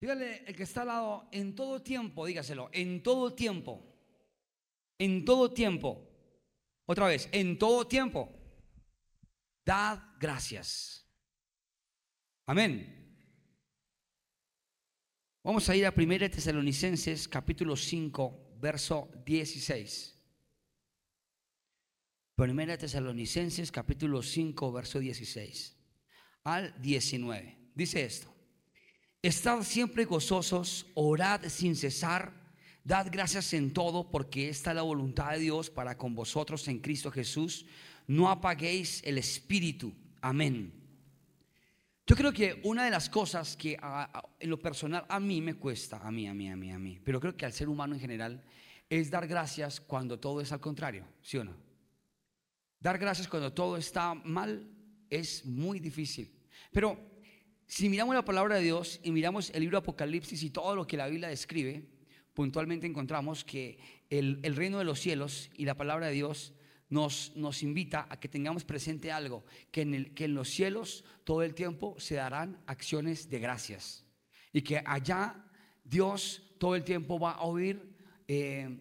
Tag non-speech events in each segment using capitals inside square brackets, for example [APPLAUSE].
Dígale el que está al lado, en todo tiempo, dígaselo, en todo tiempo, en todo tiempo. Otra vez, en todo tiempo, dad gracias. Amén. Vamos a ir a 1 Tesalonicenses capítulo 5, verso 16. Primera Tesalonicenses capítulo 5, verso 16 al 19. Dice esto. Estad siempre gozosos, orad sin cesar, dad gracias en todo, porque esta es la voluntad de Dios para con vosotros en Cristo Jesús. No apaguéis el espíritu. Amén. Yo creo que una de las cosas que en lo personal a mí me cuesta, a mí, a mí, a mí, a mí, pero creo que al ser humano en general, es dar gracias cuando todo es al contrario, ¿sí o no? Dar gracias cuando todo está mal es muy difícil. Pero si miramos la palabra de Dios y miramos el libro Apocalipsis y todo lo que la Biblia describe, puntualmente encontramos que el, reino de los cielos y la palabra de Dios nos, nos, invita a que tengamos presente algo, que en, el, que en los cielos todo el tiempo se darán acciones de gracias. Y que allá Dios todo el tiempo va a oír eh,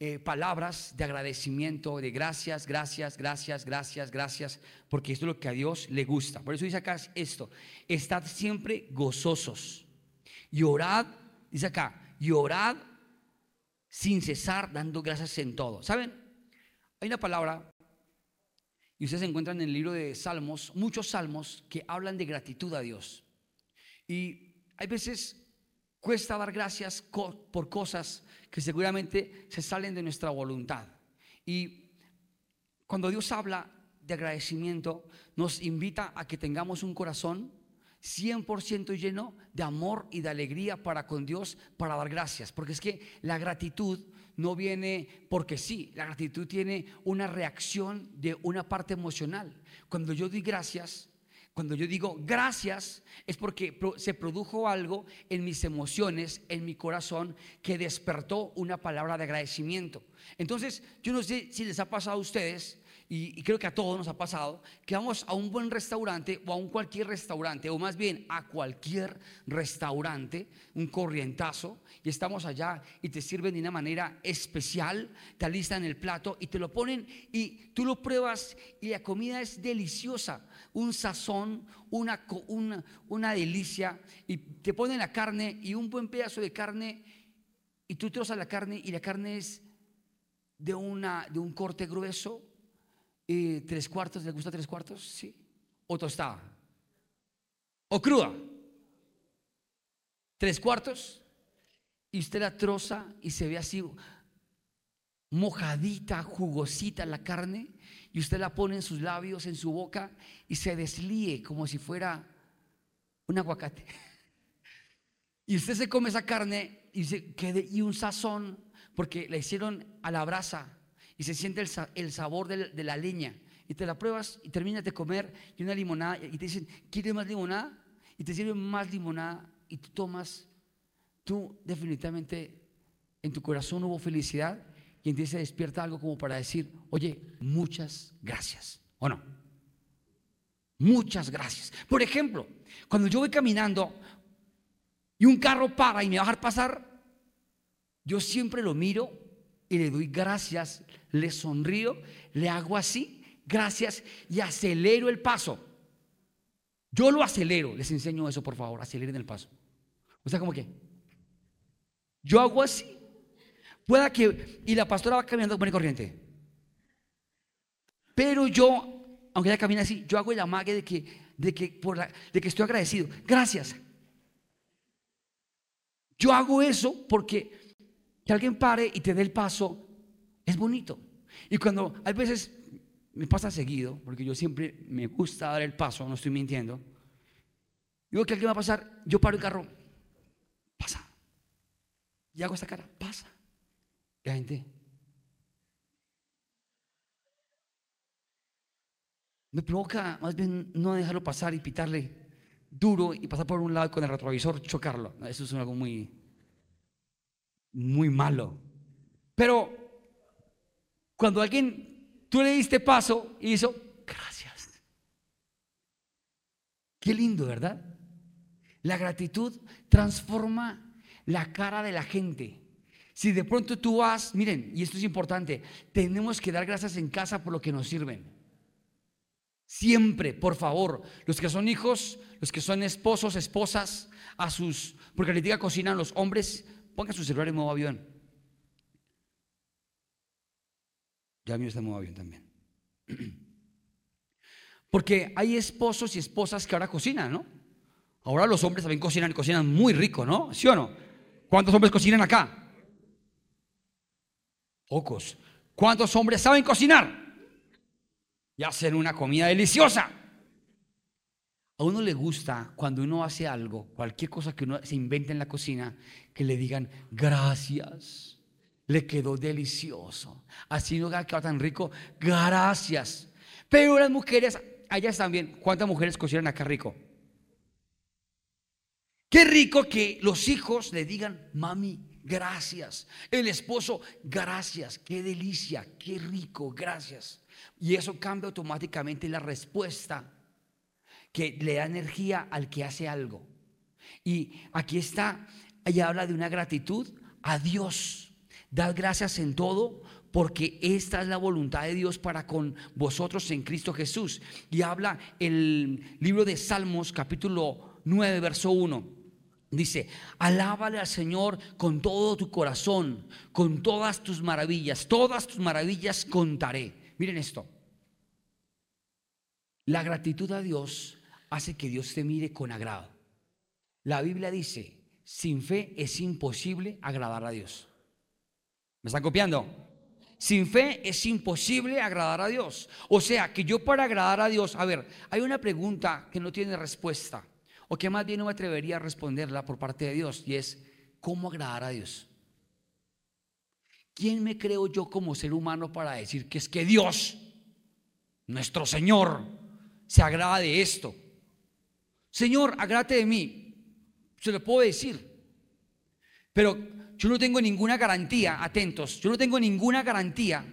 eh, palabras de agradecimiento, de gracias, gracias, gracias, gracias, gracias, porque esto es lo que a Dios le gusta. Por eso dice acá esto, estad siempre gozosos y dice acá, y orad sin cesar dando gracias en todo. ¿Saben? Hay una palabra, y ustedes encuentran en el libro de Salmos, muchos salmos que hablan de gratitud a Dios. Y hay veces cuesta dar gracias por cosas que seguramente se salen de nuestra voluntad. Y cuando Dios habla de agradecimiento, nos invita a que tengamos un corazón 100% lleno de amor y de alegría para con Dios, para dar gracias. Porque es que la gratitud no viene porque sí, la gratitud tiene una reacción de una parte emocional. Cuando yo doy gracias, cuando yo digo gracias, es porque se produjo algo en mis emociones, en mi corazón, que despertó una palabra de agradecimiento. Entonces, yo no sé si les ha pasado a ustedes y, creo que a todos nos ha pasado, que vamos a un buen restaurante o a un cualquier restaurante, o más bien a cualquier restaurante, un corrientazo, y estamos allá y te sirven de una manera especial, te alistan el plato y te lo ponen y tú lo pruebas y la comida es deliciosa, un sazón, una, una, una delicia, y te ponen la carne y un buen pedazo de carne, y tú trozas la carne y la carne es de, una, de un corte grueso, y tres cuartos, ¿le gusta tres cuartos? Sí. O tostada. O cruda. Tres cuartos. Y usted la troza y se ve así mojadita, jugosita la carne. Y usted la pone en sus labios, en su boca y se deslíe como si fuera un aguacate. [LAUGHS] Y usted se come esa carne y, se, y un sazón porque la hicieron a la brasa y se siente el, sabor de la, leña. Y te la pruebas y terminas de comer y una limonada y te dicen, ¿quieres más limonada? Y te sirven más limonada y tú tomas. Tú definitivamente en tu corazón hubo felicidad y en ti se despierta algo como para decir, oye, muchas gracias. ¿O no? Muchas gracias. Por ejemplo, cuando yo voy caminando y un carro para y me va a dejar pasar, yo siempre lo miro y le doy gracias, le sonrío, le hago así, gracias y acelero el paso. Yo lo acelero, les enseño eso por favor, aceleren el paso. O sea, como que yo hago así. Pueda que, y la pastora va caminando buena corriente. Pero yo, aunque ella camina así, yo hago el amague de que, de que, por la, de que estoy agradecido. Gracias. Yo hago eso porque que alguien pare y te dé el paso, es bonito. Y cuando hay veces, me pasa seguido, porque yo siempre me gusta dar el paso, no estoy mintiendo. Digo que alguien va a pasar, yo paro el carro, pasa. Y hago esta cara, pasa. Y la gente. Me provoca más bien no dejarlo pasar y pitarle duro y pasar por un lado con el retrovisor chocarlo. Eso es algo muy, muy malo. Pero cuando alguien, tú le diste paso y hizo, gracias. Qué lindo, ¿verdad? La gratitud transforma la cara de la gente. Si de pronto tú vas, miren, y esto es importante, tenemos que dar gracias en casa por lo que nos sirven. Siempre, por favor, los que son hijos, los que son esposos, esposas, a sus, porque les diga cocinan los hombres, pongan su celular en modo avión. Ya mío está en modo avión también. [CLEARS THROAT] Porque hay esposos y esposas que ahora cocinan, ¿no? Ahora los hombres también cocinan, cocinan muy rico, ¿no? ¿Sí o no? ¿Cuántos hombres cocinan acá? Pocos. ¿Cuántos hombres saben cocinar? Y hacen una comida deliciosa. A uno le gusta cuando uno hace algo, cualquier cosa que uno se invente en la cocina, que le digan gracias. Le quedó delicioso. Así no quedó tan rico. Gracias. Pero las mujeres, allá también, ¿cuántas mujeres cocinan acá rico? Qué rico que los hijos le digan, mami, gracias. El esposo, gracias. Qué delicia, qué rico, gracias. Y eso cambia automáticamente la respuesta que le da energía al que hace algo. Y aquí está, ella habla de una gratitud a Dios. Dad gracias en todo porque esta es la voluntad de Dios para con vosotros en Cristo Jesús. Y habla el libro de Salmos capítulo 9, verso 1. Dice, alábale al Señor con todo tu corazón, con todas tus maravillas, todas tus maravillas contaré. Miren esto. La gratitud a Dios hace que Dios te mire con agrado. La Biblia dice, sin fe es imposible agradar a Dios. ¿Me están copiando? Sin fe es imposible agradar a Dios. O sea, que yo para agradar a Dios, a ver, hay una pregunta que no tiene respuesta o que más bien no me atrevería a responderla por parte de Dios, y es, ¿cómo agradar a Dios? ¿Quién me creo yo como ser humano para decir que es que Dios, nuestro Señor, se agrada de esto? Señor, agrate de mí. Se lo puedo decir. Pero yo no tengo ninguna garantía, atentos, yo no tengo ninguna garantía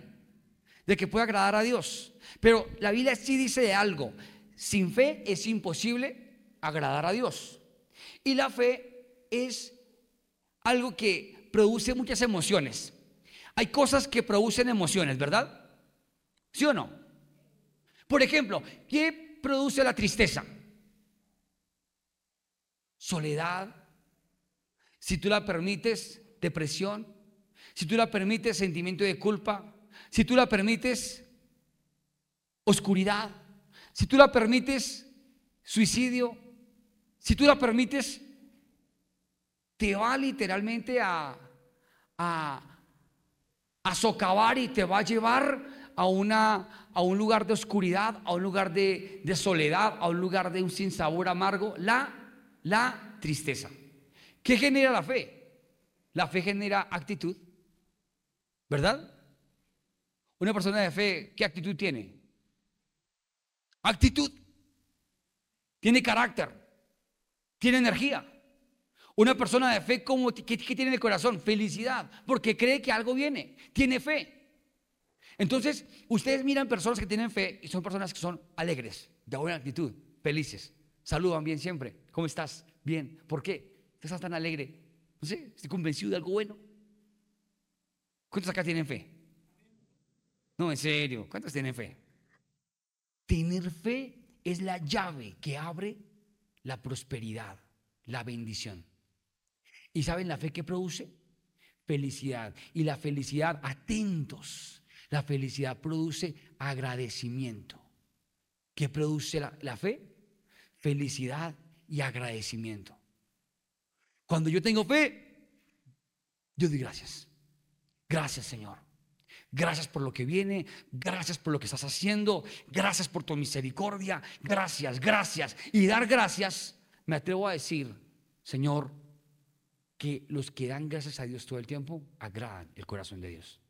de que pueda agradar a Dios. Pero la Biblia sí dice de algo. Sin fe es imposible agradar a Dios. Y la fe es algo que produce muchas emociones. Hay cosas que producen emociones, ¿verdad? ¿Sí o no? Por ejemplo, ¿qué produce la tristeza? Soledad. Si tú la permites, depresión. Si tú la permites, sentimiento de culpa. Si tú la permites, oscuridad. Si tú la permites, suicidio. Si tú la permites, te va literalmente a, a, a socavar y te va a llevar a, una, a un lugar de oscuridad, a un lugar de, de soledad, a un lugar de un sinsabor amargo, la, la tristeza. ¿Qué genera la fe? La fe genera actitud, ¿verdad? Una persona de fe, ¿qué actitud tiene? Actitud. Tiene carácter tiene energía. Una persona de fe, como, ¿qué, tiene en el corazón? Felicidad, porque cree que algo viene, tiene fe. Entonces, ustedes miran personas que tienen fe y son personas que son alegres, de buena actitud, felices, saludan bien siempre. ¿Cómo estás? Bien. ¿Por qué? ¿Estás tan alegre? No sé, estoy convencido de algo bueno. ¿Cuántos acá tienen fe? No, en serio, ¿cuántos tienen fe? Tener fe es la llave que abre la prosperidad, la bendición. ¿Y saben la fe que produce? Felicidad. Y la felicidad, atentos, la felicidad produce agradecimiento. ¿Qué produce la, la fe? Felicidad y agradecimiento. Cuando yo tengo fe, yo doy gracias. Gracias Señor. Gracias por lo que viene, gracias por lo que estás haciendo, gracias por tu misericordia, gracias, gracias. Y dar gracias, me atrevo a decir, Señor, que los que dan gracias a Dios todo el tiempo agradan el corazón de Dios.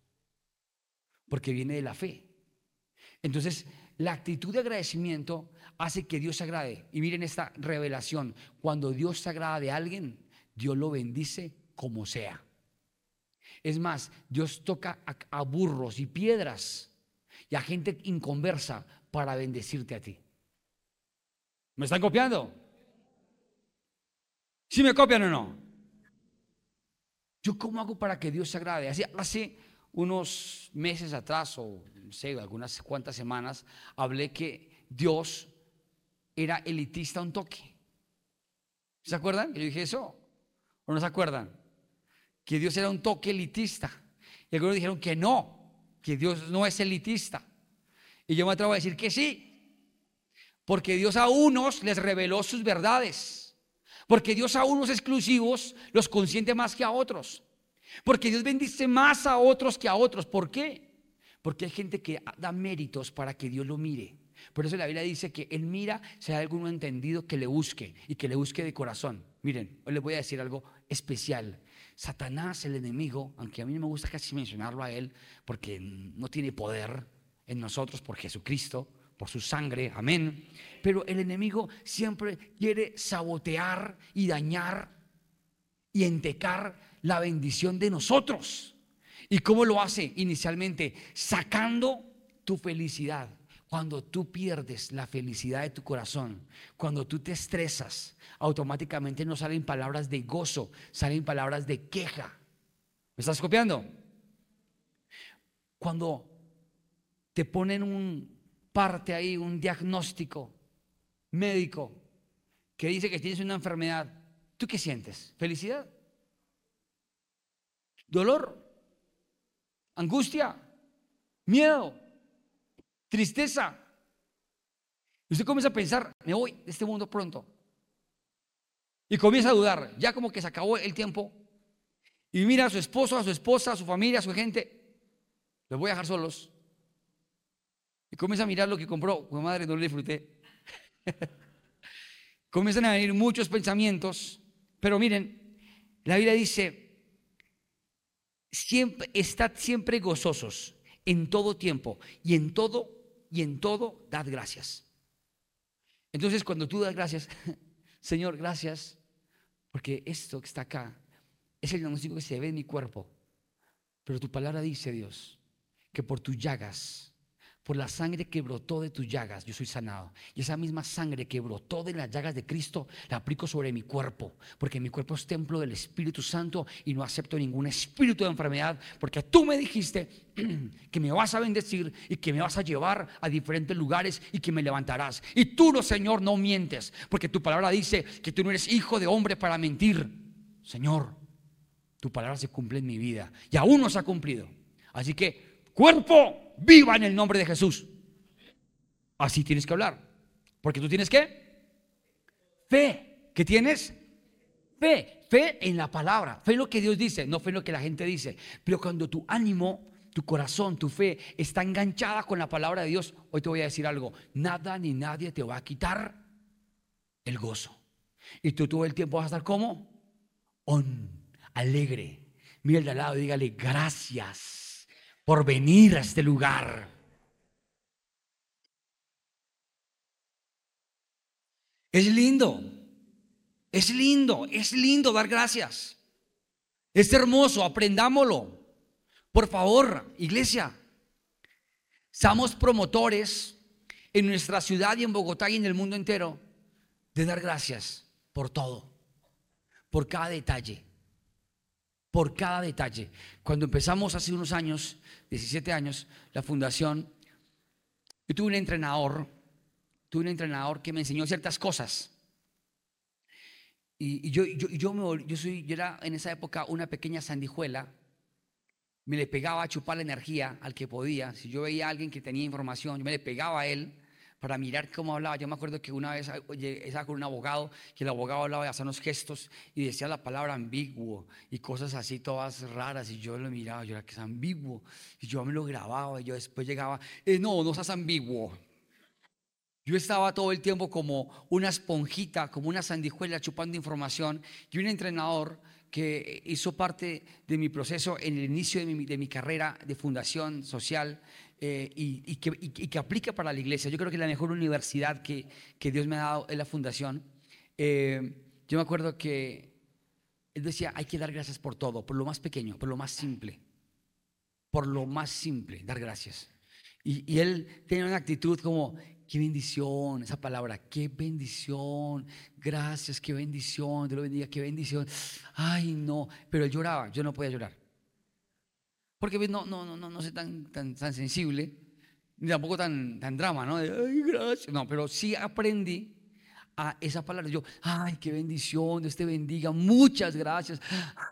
Porque viene de la fe. Entonces, la actitud de agradecimiento hace que Dios se agrade. Y miren esta revelación. Cuando Dios se agrada de alguien, Dios lo bendice como sea. Es más, Dios toca a, burros y piedras y a gente inconversa para bendecirte a ti. ¿Me están copiando? ¿Sí me copian o no? ¿Yo cómo hago para que Dios se agrade? Hace, hace unos meses atrás, o no sé, algunas cuantas semanas, hablé que Dios era elitista un toque. ¿Se acuerdan? Yo dije eso. ¿O no se acuerdan? Que Dios era un toque elitista. Y algunos dijeron que no, que Dios no es elitista. Y yo me atrevo a decir que sí. Porque Dios a unos les reveló sus verdades. Porque Dios a unos exclusivos los consiente más que a otros. Porque Dios bendice más a otros que a otros. ¿Por qué? Porque hay gente que da méritos para que Dios lo mire. Por eso la Biblia dice que Él mira si hay alguno entendido que le busque y que le busque de corazón. Miren, hoy les voy a decir algo especial. Satanás, el enemigo, aunque a mí no me gusta casi mencionarlo a Él, porque no tiene poder en nosotros por Jesucristo, por su sangre, amén. Pero el enemigo siempre quiere sabotear y dañar y entecar la bendición de nosotros. ¿Y cómo lo hace inicialmente? Sacando tu felicidad. Cuando tú pierdes la felicidad de tu corazón, cuando tú te estresas, automáticamente no salen palabras de gozo, salen palabras de queja. ¿Me estás copiando? Cuando te ponen un parte ahí, un diagnóstico médico que dice que tienes una enfermedad, ¿tú qué sientes? ¿Felicidad? ¿Dolor? ¿Angustia? ¿Miedo? tristeza. Y usted comienza a pensar, me voy de este mundo pronto. Y comienza a dudar, ya como que se acabó el tiempo. Y mira a su esposo, a su esposa, a su familia, a su gente. Los voy a dejar solos. Y comienza a mirar lo que compró. Como madre, no lo disfruté. [LAUGHS] Comienzan a venir muchos pensamientos. Pero miren, la Biblia dice, siempre, estad siempre gozosos en todo tiempo y en todo y en todo dad gracias. Entonces cuando tú das gracias, [LAUGHS] Señor, gracias, porque esto que está acá es el diagnóstico que se ve en mi cuerpo. Pero tu palabra dice, Dios, que por tus llagas por la sangre que brotó de tus llagas, yo soy sanado. Y esa misma sangre que brotó de las llagas de Cristo, la aplico sobre mi cuerpo, porque mi cuerpo es templo del Espíritu Santo y no acepto ningún espíritu de enfermedad, porque tú me dijiste [CLEARS THROAT] que me vas a bendecir y que me vas a llevar a diferentes lugares y que me levantarás. Y tú, no, Señor, no mientes, porque tu palabra dice que tú no eres hijo de hombre para mentir. Señor, tu palabra se cumple en mi vida y aún no se ha cumplido. Así que, cuerpo, viva en el nombre de Jesús. Así tienes que hablar. Porque tú tienes que fe. ¿Qué tienes? Fe. Fe en la palabra. Fe en lo que Dios dice, no fe en lo que la gente dice. Pero cuando tu ánimo, tu corazón, tu fe está enganchada con la palabra de Dios, hoy te voy a decir algo. Nada ni nadie te va a quitar el gozo. Y tú todo el tiempo vas a estar como on, alegre. Mira al lado y dígale gracias por venir a este lugar. Es lindo, es lindo, es lindo dar gracias. Es hermoso, aprendámoslo. Por favor, iglesia, seamos promotores en nuestra ciudad y en Bogotá y en el mundo entero de dar gracias por todo, por cada detalle por cada detalle. Cuando empezamos hace unos años, 17 años, la fundación, yo tuve un entrenador, tuve un entrenador que me enseñó ciertas cosas. Y, yo, yo, yo, me, yo, soy, yo era en esa época una pequeña sandijuela, me le pegaba a chupar la energía al que podía. Si yo veía a alguien que tenía información, yo me le pegaba a él para mirar cómo hablaba. Yo me acuerdo que una vez estaba con un abogado, que el abogado hablaba de hacer unos gestos y decía la palabra ambiguo y cosas así todas raras. Y yo lo miraba, yo era que es ambiguo. Y yo me lo grababa y yo después llegaba, eh, no, no seas ambiguo. Yo estaba todo el tiempo como una esponjita, como una sandijuela chupando información y un entrenador que hizo parte de mi proceso en el inicio de mi, de mi carrera de fundación social eh, y, que, aplica para la iglesia. Yo creo que la mejor universidad que, Dios me ha dado es la fundación. Eh, yo me acuerdo que él decía, hay que dar gracias por todo, por lo más pequeño, por lo más simple, por lo más simple, dar gracias. Y, él tenía una actitud como qué bendición, esa palabra, qué bendición, gracias, qué bendición, Dios lo bendiga, qué bendición. Ay, no, pero él lloraba, yo no podía llorar. Porque pues, no, no, no, no, no soy tan, tan, tan sensible, ni tampoco tan, tan drama, ¿no? ay, gracias. No, pero sí aprendí a esa palabra. Yo, ay, qué bendición, Dios te bendiga, muchas gracias.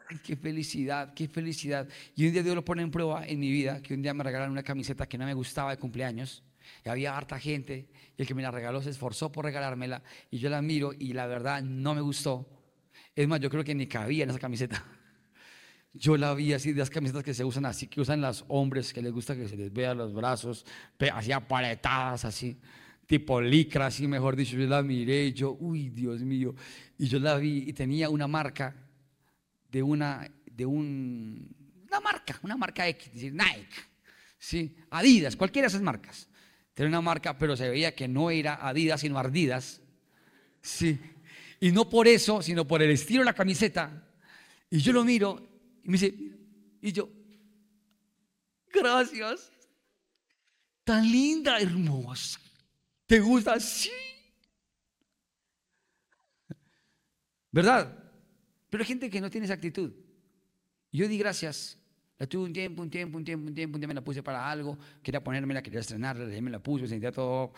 Ay, qué felicidad, qué felicidad. Y un día Dios lo pone en prueba en mi vida, que un día me regalaron una camiseta que no me gustaba de cumpleaños. Y había harta gente, y el que me la regaló se esforzó por regalármela, y yo la miro y la verdad no me gustó. Es más, yo creo que ni cabía en esa camiseta. Yo la vi así de las camisetas que se usan así, que usan los hombres, que les gusta que se les vea los brazos, así aparetadas, así tipo licra, así mejor dicho, yo la miré y yo, uy, Dios mío, y yo la vi y tenía una marca de una, de un, una marca, una marca X, decir Nike, sí, Adidas, cualquiera de esas marcas. Tenía una marca, pero se veía que no era Adidas, sino Ardidas, sí, y no por eso, sino por el estilo de la camiseta. Y yo lo miro y me dice, y yo, gracias, tan linda, hermosa. ¿Te gusta? Sí. ¿Verdad? Pero hay gente que no tiene esa actitud. Yo di gracias. La tuve un tiempo, un tiempo, un tiempo, un tiempo, un tiempo, me la puse para algo. Quería ponérmela, quería estrenarla, me la puse, sentía todo.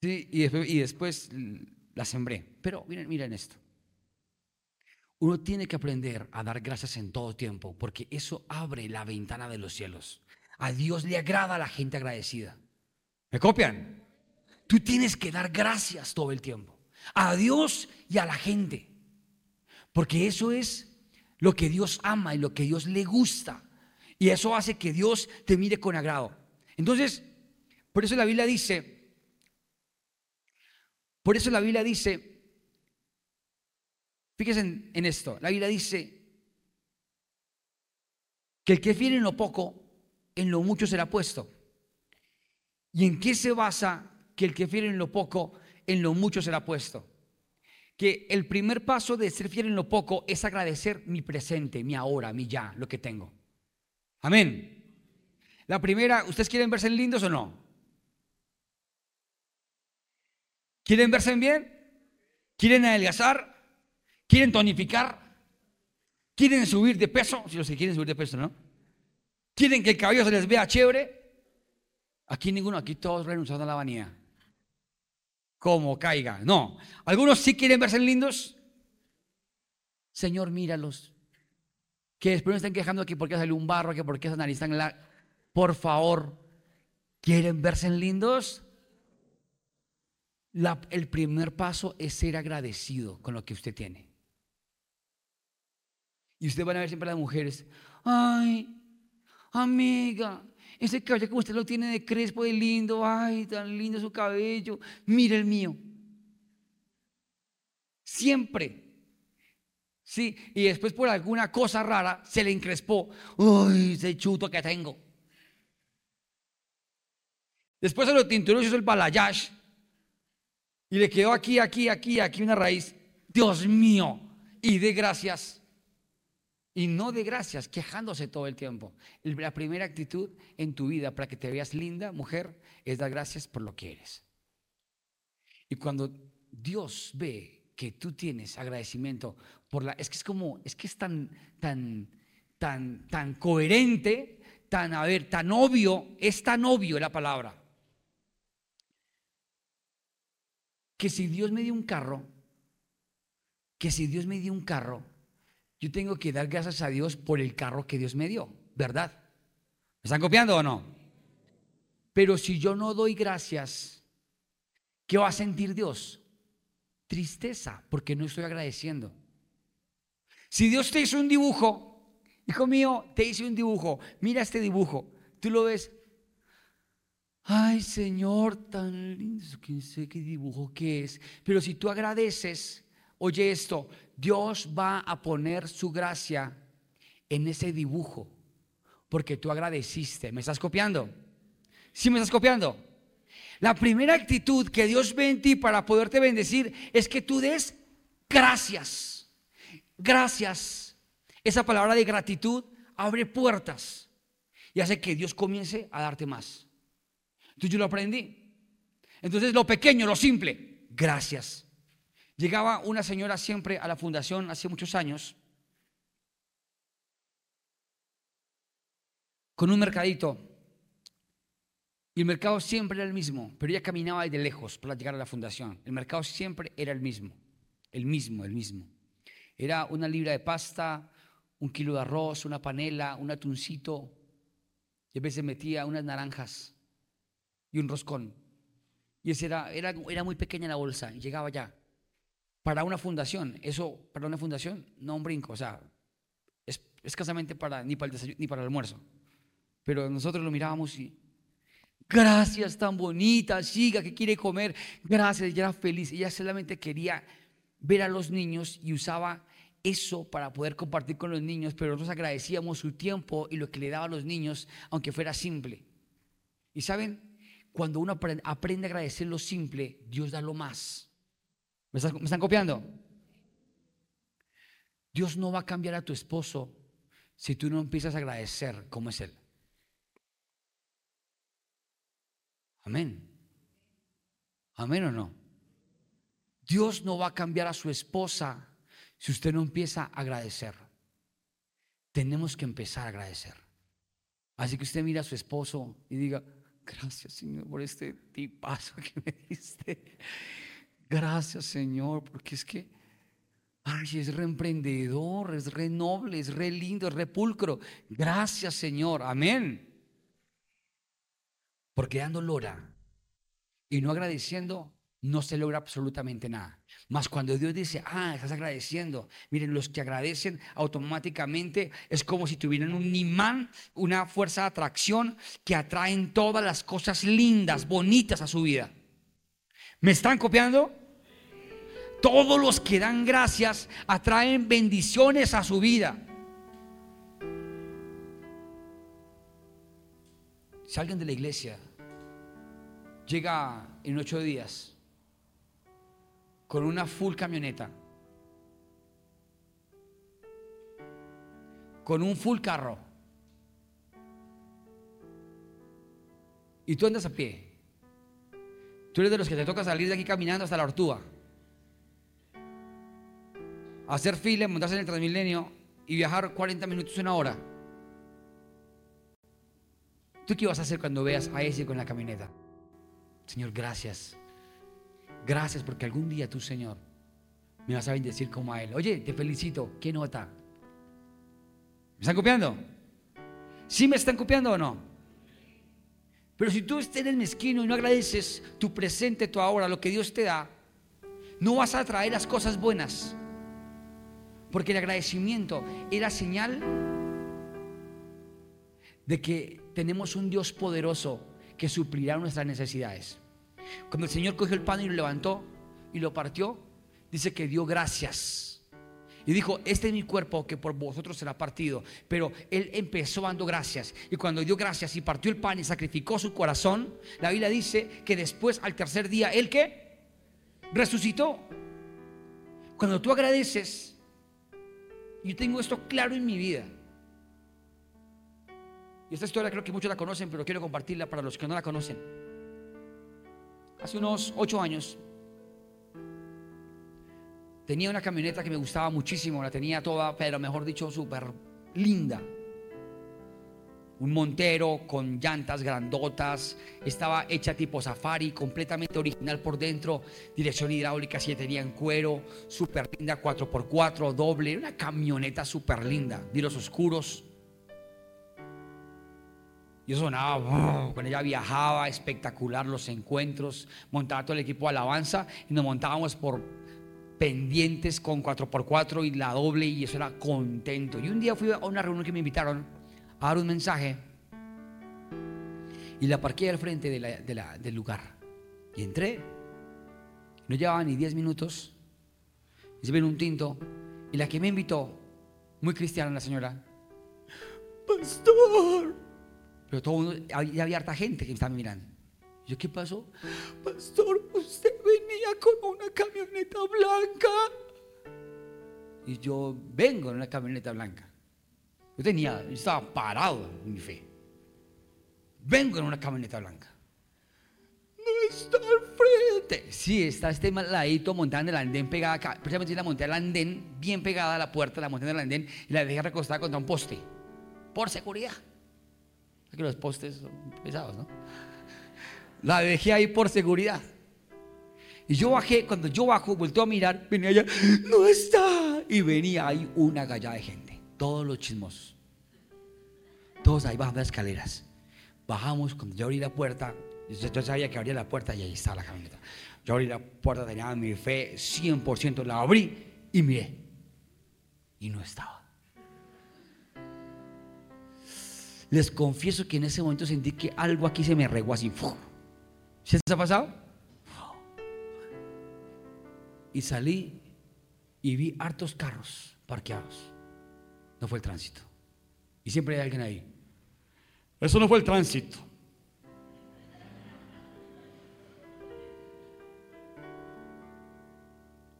Sí, y después, y después la sembré. Pero miren, miren esto. Uno tiene que aprender a dar gracias en todo tiempo, porque eso abre la ventana de los cielos. A Dios le agrada a la gente agradecida. ¿Me copian? Tú tienes que dar gracias todo el tiempo. A Dios y a la gente. Porque eso es lo que Dios ama y lo que Dios le gusta. Y eso hace que Dios te mire con agrado. Entonces, por eso la Biblia dice, por eso la Biblia dice, fíjense en, esto, la Biblia dice que el que fiere en lo poco, en lo mucho será puesto. ¿Y en qué se basa que el que fiel en lo poco, en lo mucho será puesto? Que el primer paso de ser fiel en lo poco es agradecer mi presente, mi ahora, mi ya, lo que tengo. Amén. La primera, ¿ustedes quieren verse lindos o no? ¿Quieren verse bien? ¿Quieren adelgazar? ¿Quieren tonificar? ¿Quieren subir de peso? Si los que quieren subir de peso, ¿no? ¿Quieren que el cabello se les vea chévere? Aquí ninguno, aquí todos renunciando a la vanidad. Como caiga. No. Algunos sí quieren verse lindos. Señor, míralos. Que después no estén quejando aquí porque salió un barro, que porque esa nariz tan la. Por favor, ¿quieren verse lindos? el primer paso es ser agradecido con lo que usted tiene. Y usted van a ver siempre a las mujeres, ay, amiga, ese cabello que usted lo tiene de crespo, de lindo, ay, tan lindo su cabello, mire el mío. Siempre. Sí, y después por alguna cosa rara se le encrespó. Uy, ese chuto que tengo. Después se lo tinturó y hizo el balayage. Y le quedó aquí, aquí, aquí, aquí una raíz. Dios mío. Y de gracias y no de gracias, quejándose todo el tiempo. La primera actitud en tu vida para que te veas linda, mujer, es dar gracias por lo que eres. Y cuando Dios ve que tú tienes agradecimiento por la es que es como es que es tan tan tan tan coherente, tan a ver, tan obvio, es tan obvio la palabra. Que si Dios me dio un carro, que si Dios me dio un carro, yo tengo que dar gracias a Dios por el carro que Dios me dio, ¿verdad? ¿Me están copiando o no? Pero si yo no doy gracias, ¿qué va a sentir Dios? Tristeza, porque no estoy agradeciendo. Si Dios te hizo un dibujo, hijo mío, te hice un dibujo, mira este dibujo, tú lo ves, ay Señor, tan lindo, quién sé qué dibujo que es, pero si tú agradeces, oye esto, Dios va a poner su gracia en ese dibujo, porque tú agradeciste. ¿Me estás copiando? ¿Sí me estás copiando? La primera actitud que Dios ve en ti para poderte bendecir es que tú des gracias. Gracias. Esa palabra de gratitud abre puertas y hace que Dios comience a darte más. Entonces yo lo aprendí. Entonces lo pequeño, lo simple, gracias. Llegaba una señora siempre a la fundación hace muchos años con un mercadito. Y el mercado siempre era el mismo, pero ella caminaba de lejos para llegar a la fundación. El mercado siempre era el mismo, el mismo, el mismo. Era una libra de pasta, un kilo de arroz, una panela, un atuncito. Y a veces metía unas naranjas y un roscón. Y ese era, era, era muy pequeña la bolsa y llegaba ya. Para una fundación, eso, para una fundación, no un brinco, o sea, es escasamente para, ni para el desayuno, ni para el almuerzo. Pero nosotros lo mirábamos y, gracias, tan bonita, siga, que quiere comer, gracias, ella era feliz. Ella solamente quería ver a los niños y usaba eso para poder compartir con los niños, pero nosotros agradecíamos su tiempo y lo que le daba a los niños, aunque fuera simple. Y saben, cuando uno aprende a agradecer lo simple, Dios da lo más. ¿Me están, copiando? Dios no va a cambiar a tu esposo si tú no empiezas a agradecer cómo es Él. Amén. Amén o no. Dios no va a cambiar a su esposa si usted no empieza a agradecer. Tenemos que empezar a agradecer. Así que usted mira a su esposo y diga, gracias Señor por este tipazo que me diste. Gracias Señor, porque es que, ay, es reemprendedor, es re noble, es re lindo, es re pulcro. Gracias Señor, amén. Porque dando lora y no agradeciendo, no se logra absolutamente nada. Más cuando Dios dice, ah, estás agradeciendo. Miren, los que agradecen automáticamente es como si tuvieran un imán, una fuerza de atracción que atraen todas las cosas lindas, bonitas a su vida. ¿Me están copiando? Todos los que dan gracias atraen bendiciones a su vida. Si alguien de la iglesia llega en ocho días con una full camioneta, con un full carro, y tú andas a pie. Tú eres de los que te toca salir de aquí caminando hasta la Ortúa, hacer fila, montarse en el Transmilenio y viajar 40 minutos, una hora. ¿Tú qué vas a hacer cuando veas a ese con la camioneta? Señor, gracias. Gracias porque algún día tú, Señor, me vas a bendecir como a Él. Oye, te felicito. ¿Qué nota? ¿Me están copiando? ¿Sí me están copiando o no? Pero si tú estás en el mezquino y no agradeces tu presente, tu ahora, lo que Dios te da, no vas a traer las cosas buenas. Porque el agradecimiento era señal de que tenemos un Dios poderoso que suplirá nuestras necesidades. Cuando el Señor cogió el pan y lo levantó y lo partió, dice que dio gracias. Y dijo, este es mi cuerpo que por vosotros será partido. Pero él empezó dando gracias. Y cuando dio gracias y partió el pan y sacrificó su corazón, la Biblia dice que después al tercer día, ¿él qué? Resucitó. Cuando tú agradeces, yo tengo esto claro en mi vida. Y esta historia creo que muchos la conocen, pero quiero compartirla para los que no la conocen hace unos ocho años, tenía una camioneta que me gustaba muchísimo, la tenía toda, pero mejor dicho, súper linda. Un montero con llantas grandotas, estaba hecha tipo safari, completamente original por dentro, dirección hidráulica si tenía en cuero, súper linda, 4x4, doble, una camioneta súper linda, los oscuros. Yo sonaba, con ella viajaba, espectacular los encuentros, montaba todo el equipo de alabanza y nos montábamos por pendientes con 4x4 y la doble y eso era contento. Y un día fui a una reunión que me invitaron a dar un mensaje y la parqué al frente del lugar. Y entré, no llevaba ni 10 minutos, y se ven un tinto y la que me invitó, muy cristiana la señora, pastor pero todo mundo, había, había harta gente que me estaba mirando. Yo, ¿qué pasó? Pastor, usted venía con una camioneta blanca. Y yo vengo en una camioneta blanca. Yo tenía, yo estaba parado en mi fe. Vengo en una camioneta blanca. te- sí, está este ladito montada en el andén pegada acá. Precisamente la monté al andén, bien pegada a la puerta, la monté en el andén y la dejé recostada contra un poste. Por seguridad. Es que los postes son pesados, ¿no? La dejé ahí por seguridad. Y yo bajé, cuando yo bajo, volteo a mirar, venía allá, no está. Y venía ahí una gallada de gente, todos los chismosos. Todos ahí bajando las escaleras. Bajamos, cuando yo abrí la puerta, yo, sabía que abría la puerta y ahí estaba la camioneta. Yo abrí la puerta, tenía mi fe 100%, la abrí y miré. Y no estaba. Les confieso que en ese momento sentí que algo aquí se me regó así. ¡fu! ¿Sí se ha pasado? Y salí y vi hartos carros parqueados. No fue el tránsito. Y siempre hay alguien ahí. Eso no fue el tránsito.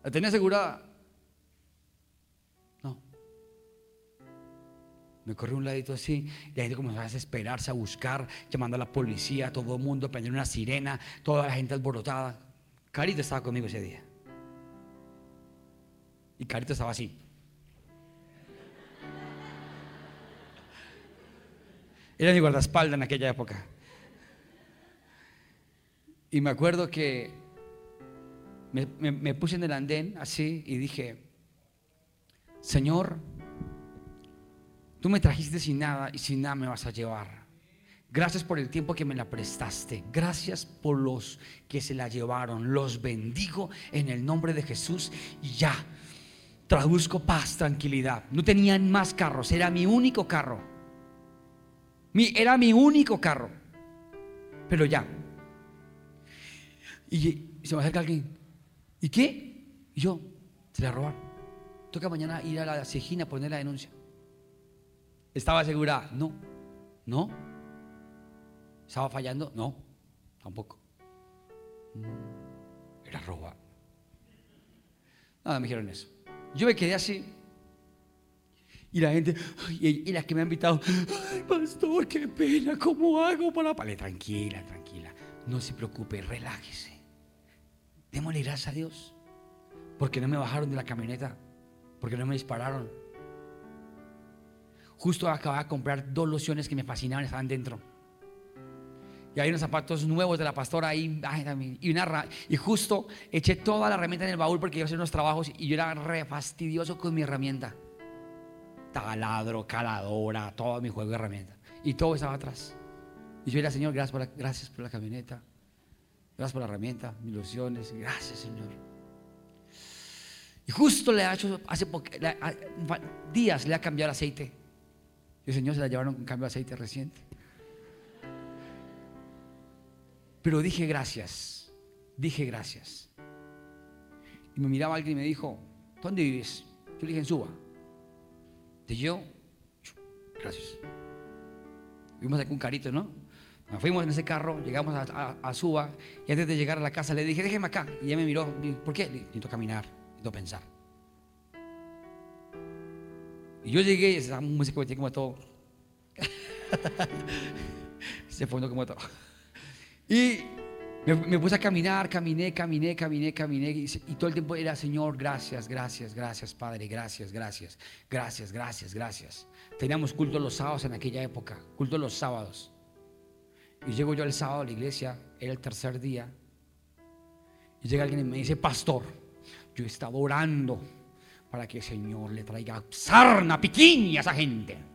¿La tenía asegurada? No. Me corrí un ladito así y la gente comenzó a desesperarse, a buscar, llamando a la policía, todo el mundo, prendiendo una sirena, toda la gente alborotada. Carito estaba conmigo ese día. Y Carito estaba así. Era mi guardaespaldas en aquella época. Y me acuerdo que me, me- puse en el andén así y dije, Señor, tú me trajiste sin nada y sin nada me vas a llevar. Gracias por el tiempo que me la prestaste. Gracias por los que se la llevaron. Los bendigo en el nombre de Jesús y ya. Traduzco paz, tranquilidad. No tenían más carros, era mi único carro. Mi, era mi único carro. Pero ya. Y, se me acerca alguien. ¿Y qué? Y yo, se la robaron. Toca mañana ir a la Cejina a poner la denuncia. ¿Estaba asegurada? No. ¿No? ¿Estaba fallando? No. Tampoco. Era roba. Nada, me dijeron eso. Yo me quedé así. Y la gente, y, y las que me han invitado, ay, pastor, qué pena, ¿cómo hago para Vale, tranquila, tranquila. No se preocupe, relájese. Démosle gracias a Dios. Porque no me bajaron de la camioneta. Porque no me dispararon. Justo acababa de comprar dos lociones que me fascinaban, estaban dentro. Y hay unos zapatos nuevos de la pastora ahí. y, una, y justo eché toda la herramienta en el baúl porque iba a hacer unos trabajos y yo era re fastidioso con mi herramienta. Taladro, caladora, todo mi juego de herramientas. Y todo estaba atrás. Y yo era, Señor, gracias por la, gracias por la camioneta. Gracias por la herramienta, mis ilusiones. Gracias, Señor. Y justo le ha hecho, hace le días le ha cambiado aceite. Y el Señor se la llevaron con cambio de aceite reciente. Pero dije gracias, dije gracias. Y me miraba alguien y me dijo, ¿dónde vives? Yo le dije en Suba. De yo, gracias. Vimos aquí un carito, ¿no? Nos fuimos en ese carro, llegamos a, a- a Suba y antes de llegar a la casa le dije, déjeme acá. Y ella me miró, ¿por qué? Necesito caminar, necesito pensar. Y yo llegué y esa música me como todo. [LAUGHS] Se fue como todo. Y me, puse a caminar, caminé, caminé, caminé, caminé. Y todo el tiempo era, Señor, gracias, gracias, gracias, Padre, gracias, gracias, gracias, gracias, gracias. Teníamos culto los sábados en aquella época, culto los sábados. Y llego yo el sábado a la iglesia, era el tercer día. Y llega alguien y me dice, Pastor, yo he estado orando para que el Señor le traiga sarna piquiña a esa gente.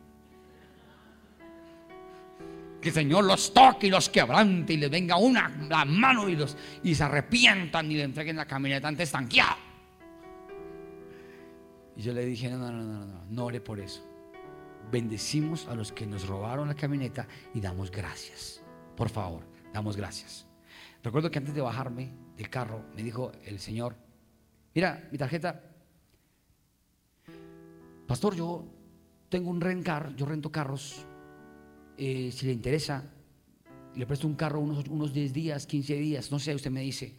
Que el Señor los toque y los quebrante y les venga una la mano y los y se arrepientan y le entreguen la camioneta antes estanqueada. Y yo le dije, no, no, no, no, no, no ore por eso. Bendecimos a los que nos robaron la camioneta y damos gracias. Por favor, damos gracias. Recuerdo que antes de bajarme del carro me dijo el Señor, mira, mi tarjeta, pastor, yo tengo un rencar, yo rento carros, eh, si le interesa, le presto un carro unos, unos 10 días, 15 días, no sé, usted me dice.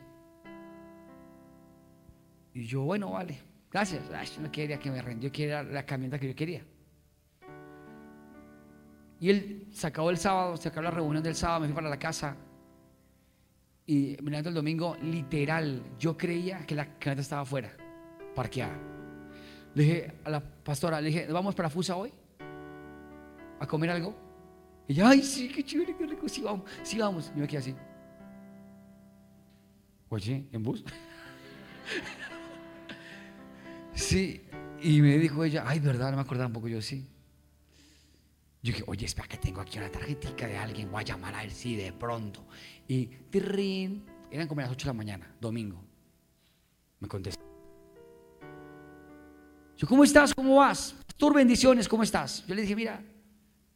Y yo, bueno, vale, gracias. Ay, no quería que me yo quería la camioneta que yo quería. Y él se acabó el sábado, se acabó la reunión del sábado, me fui para la casa. y levanto el domingo, literal, yo creía que la camioneta estaba afuera, parqueada. Le dije a la pastora, le dije, ¿vamos para Fusa hoy? ¿A comer algo? Y ella, ay, sí, qué chévere, qué rico, sí vamos, sí vamos. Y yo quedé así. Oye, ¿en bus? [LAUGHS] sí, y me dijo ella, ay, verdad, no me acordaba un poco yo, sí. Yo dije, oye, espera que tengo aquí una tarjetita de alguien, voy a llamar a él, sí, de pronto. Y tirrín, eran como las 8 de la mañana, domingo. Me contestó. Yo, ¿cómo estás? ¿Cómo vas? Tus bendiciones, ¿cómo estás? Yo le dije, mira,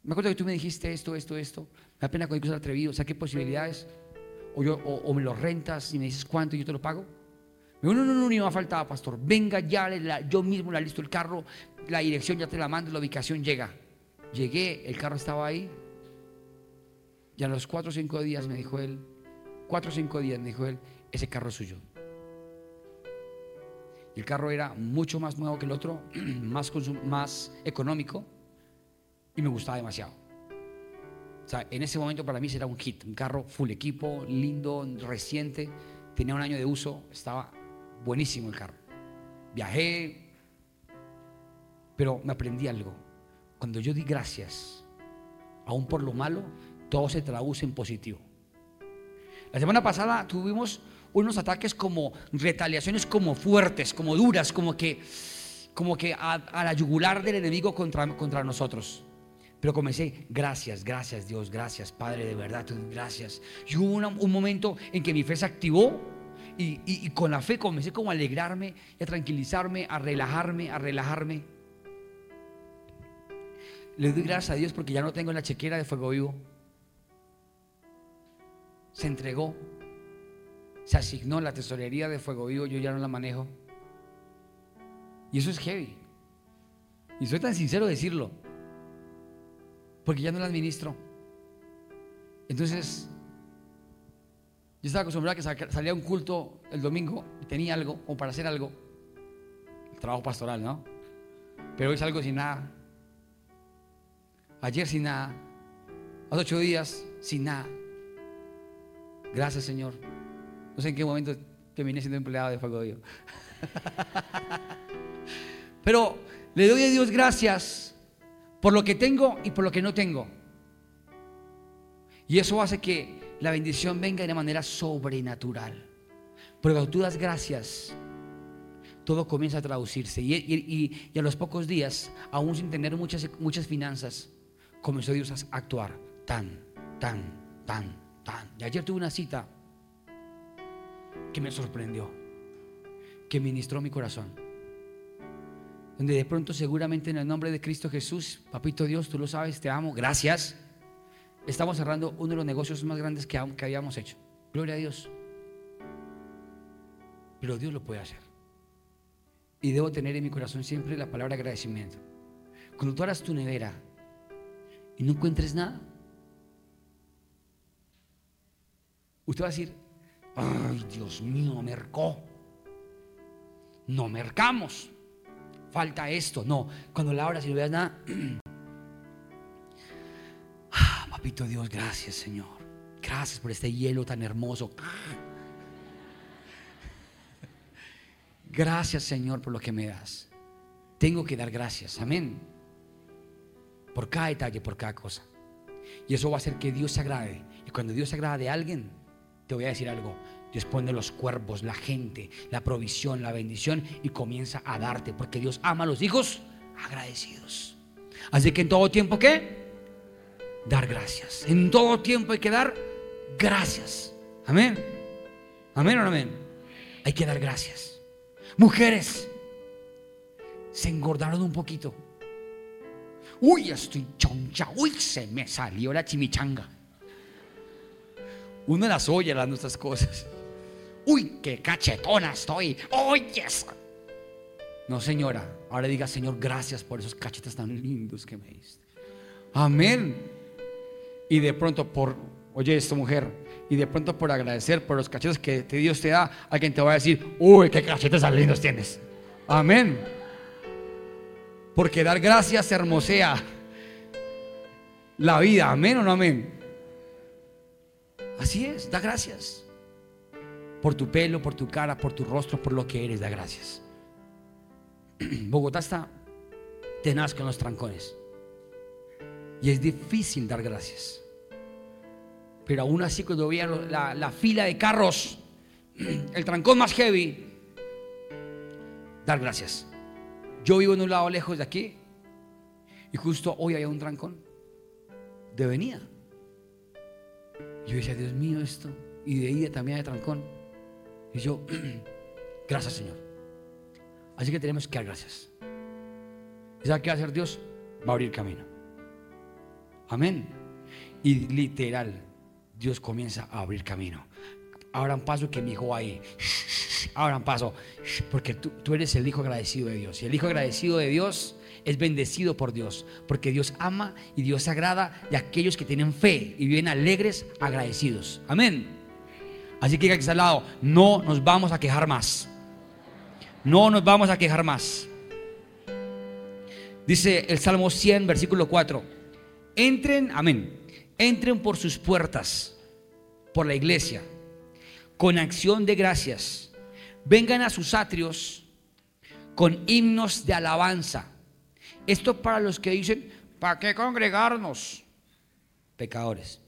me acuerdo que tú me dijiste esto, esto, esto. Me da pena cualquier cosa atrevido. O sea, ¿qué posibilidades? O, yo, me lo rentas y me dices cuánto y yo te lo pago. Me dijo, no, no, no, ni me ha faltado, pastor. Venga ya, yo mismo la listo el carro, la dirección ya te la mando, la ubicación llega. Llegué, el carro estaba ahí. Y a los cuatro o cinco días me dijo él, cuatro o cinco días me dijo él, ese carro es suyo. Y el carro era mucho más nuevo que el otro, [CLEARS THROAT] más, más económico y me gustaba demasiado. O sea, en ese momento para mí era un hit, un carro full equipo, lindo, reciente, tenía un año de uso, estaba buenísimo el carro. Viajé, pero me aprendí algo. Cuando yo di gracias, aún por lo malo, todo se traduce en positivo. La semana pasada tuvimos unos ataques como retaliaciones como fuertes, como duras, como que, como que a, la yugular del enemigo contra, contra nosotros. Pero comencé, gracias, gracias Dios, gracias Padre, de verdad, gracias. Y hubo un momento en que mi fe se activó y, y, con la fe comencé como a alegrarme, a tranquilizarme, a relajarme, a relajarme. Le doy gracias a Dios porque ya no tengo la chequera de fuego vivo. Se entregó, se asignó la tesorería de fuego vivo, yo ya no la manejo. Y eso es heavy. Y soy tan sincero decirlo porque ya no la administro. Entonces, yo estaba acostumbrado a que salía un culto el domingo y tenía algo, o para hacer algo, el trabajo pastoral, ¿no? Pero hoy salgo sin nada. Ayer sin nada. Hace ocho días sin nada. Gracias, Señor. No sé en qué momento terminé siendo empleado de Fuego de Dios. [LAUGHS] Pero le doy a Dios gracias por lo que tengo y por lo que no tengo. Y eso hace que la bendición venga de manera sobrenatural. Porque cuando tú das gracias, todo comienza a traducirse. Y, a los pocos días, aún sin tener muchas, muchas finanzas, comenzó Dios a actuar tan, tan, tan, tan. Y ayer tuve una cita que me sorprendió, que ministró mi corazón donde de pronto seguramente en el nombre de Cristo Jesús, papito Dios, tú lo sabes, te amo, gracias. Estamos cerrando uno de los negocios más grandes que, que habíamos hecho. Gloria a Dios. Pero Dios lo puede hacer. Y debo tener en mi corazón siempre la palabra agradecimiento. Cuando tú harás tu nevera y no encuentres nada, usted va a decir, ay Dios mío, mercó. No mercamos falta esto. No, cuando la abras y no veas nada, [CLEARS THROAT] ah, papito Dios, gracias Señor. Gracias por este hielo tan hermoso. [LAUGHS] Gracias Señor por lo que me das. Tengo que dar gracias. Amén. Por cada detalle, por cada cosa. Y eso va a hacer que Dios se agrade. Y cuando Dios se agrade de alguien, te voy a decir algo. Dios pone los cuervos, la gente, la provisión, la bendición y comienza a darte, porque Dios ama a los hijos agradecidos. Así que en todo tiempo, ¿qué? Dar gracias. En todo tiempo hay que dar gracias. Amén. Amén o amén. Hay que dar gracias. Mujeres, se engordaron un poquito. Uy, estoy choncha. Uy, se me salió la chimichanga. Uno las oye las nuestras cosas. Uy, qué cachetona estoy. Oye. No, señora. Ahora diga, Señor, gracias por esos cachetes tan lindos que me diste. Amén. Y de pronto por, oye, esta mujer, y de pronto por agradecer por los cachetes que Dios te da, alguien te va a decir, uy, qué cachetes tan lindos tienes. Amén. Porque dar gracias hermosea la vida. Amén o no amén. Así es, da gracias. Por tu pelo, por tu cara, por tu rostro, por lo que eres, da gracias. [CLEARS THROAT] Bogotá está tenaz con los trancones. Y es difícil dar gracias. Pero aún así cuando veía la, la fila de carros, [CLEARS THROAT] el trancón más heavy, dar gracias. Yo vivo en un lado lejos de aquí y justo hoy había un trancón de venida. Yo decía, Dios mío, esto. Y de ida también hay trancón. Y yo, [CLEARS THROAT] gracias Señor. Así que tenemos que dar gracias. ¿Y sabe qué va a hacer Dios? Va a abrir camino. Amén. Y literal, Dios comienza a abrir camino. Abran paso que mi hijo ahí. [SNIFFS] Abran paso. Porque tú, tú eres el hijo agradecido de Dios. Y el hijo agradecido de Dios es bendecido por Dios, porque Dios ama y Dios agrada de aquellos que tienen fe y viven alegres, agradecidos. Amén. Así que aquí al lado, no nos vamos a quejar más. No nos vamos a quejar más. Dice el Salmo 100, versículo 4. Entren, amén. Entren por sus puertas, por la iglesia, con acción de gracias. Vengan a sus atrios con himnos de alabanza. Esto para los que dicen, ¿para qué congregarnos? Pecadores.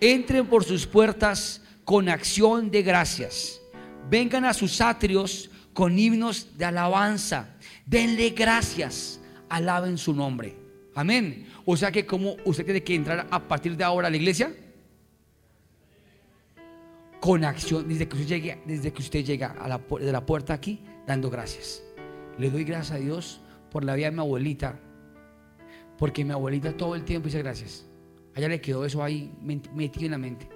Entren por sus puertas con acción de gracias. Vengan a sus atrios con himnos de alabanza. Denle gracias. Alaben su nombre. Amén. O sea que como usted tiene que entrar a partir de ahora a la iglesia con acción desde que usted llegue, desde que usted llega a la, de la puerta aquí dando gracias. Le doy gracias a Dios por la vida de mi abuelita, porque mi abuelita todo el tiempo dice gracias. A ella le quedó eso ahí metido en la mente.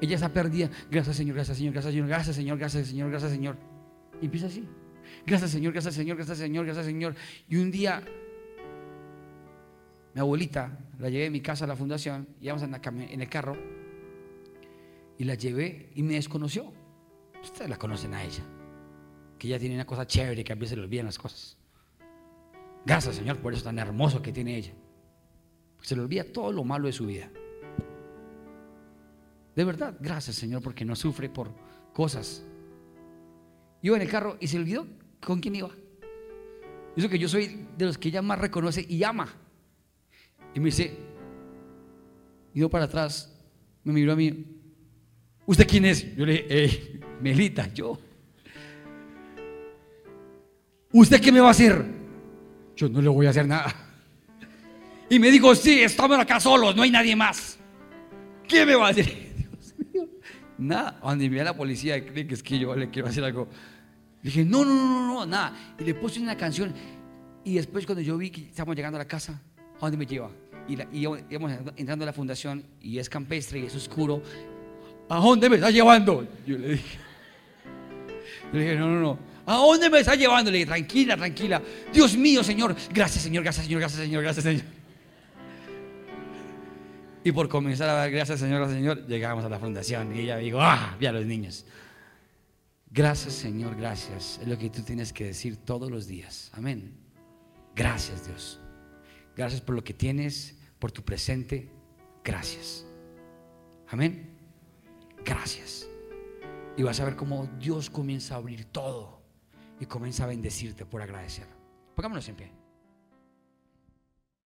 Ella está perdida. Gracias Señor, gracias Señor, gracias Señor, gracias Señor, gracias Señor, gracias Señor. Y empieza así. Gracias Señor, gracias Señor, gracias Señor, gracias Señor. Y un día mi abuelita la llevé a mi casa a la fundación, íbamos en el carro y la llevé y me desconoció. Ustedes la conocen a ella, que ella tiene una cosa chévere que a veces le olvidan las cosas. Gracias Señor por eso tan hermoso que tiene ella. Se le olvida todo lo malo de su vida. De verdad, gracias Señor porque no sufre por cosas. Iba en el carro y se olvidó con quién iba. Eso que yo soy de los que ella más reconoce y ama. Y me dice, y para atrás, me miró a mí, ¿usted quién es? Yo le dije, hey, Melita, yo. ¿Usted qué me va a hacer? Yo no le voy a hacer nada. Y me dijo, sí, estamos acá solos, no hay nadie más. ¿Qué me va a hacer? Nada. Cuando me a la policía, cree que es que yo le quiero hacer algo. Le dije, no, no, no, no, nada. Y le puse una canción. Y después, cuando yo vi que estamos llegando a la casa, ¿a dónde me lleva? Y, íbamos entrando a la fundación y es campestre y es oscuro. ¿A dónde me está llevando? Yo le dije, [LAUGHS] le dije, no, no, no. ¿A dónde me está llevando? Le dije, tranquila, tranquila. Dios mío, Señor. Gracias, Señor, gracias, Señor, gracias, Señor, gracias, Señor. Y por comenzar a dar gracias, Señor, gracias, Señor, llegamos a la fundación y ella dijo, ah, vi a los niños. Gracias, Señor, gracias. Es lo que tú tienes que decir todos los días. Amén. Gracias, Dios. Gracias por lo que tienes, por tu presente. Gracias. Amén. Gracias. Y vas a ver cómo Dios comienza a abrir todo y comienza a bendecirte por agradecer. Pongámonos en pie.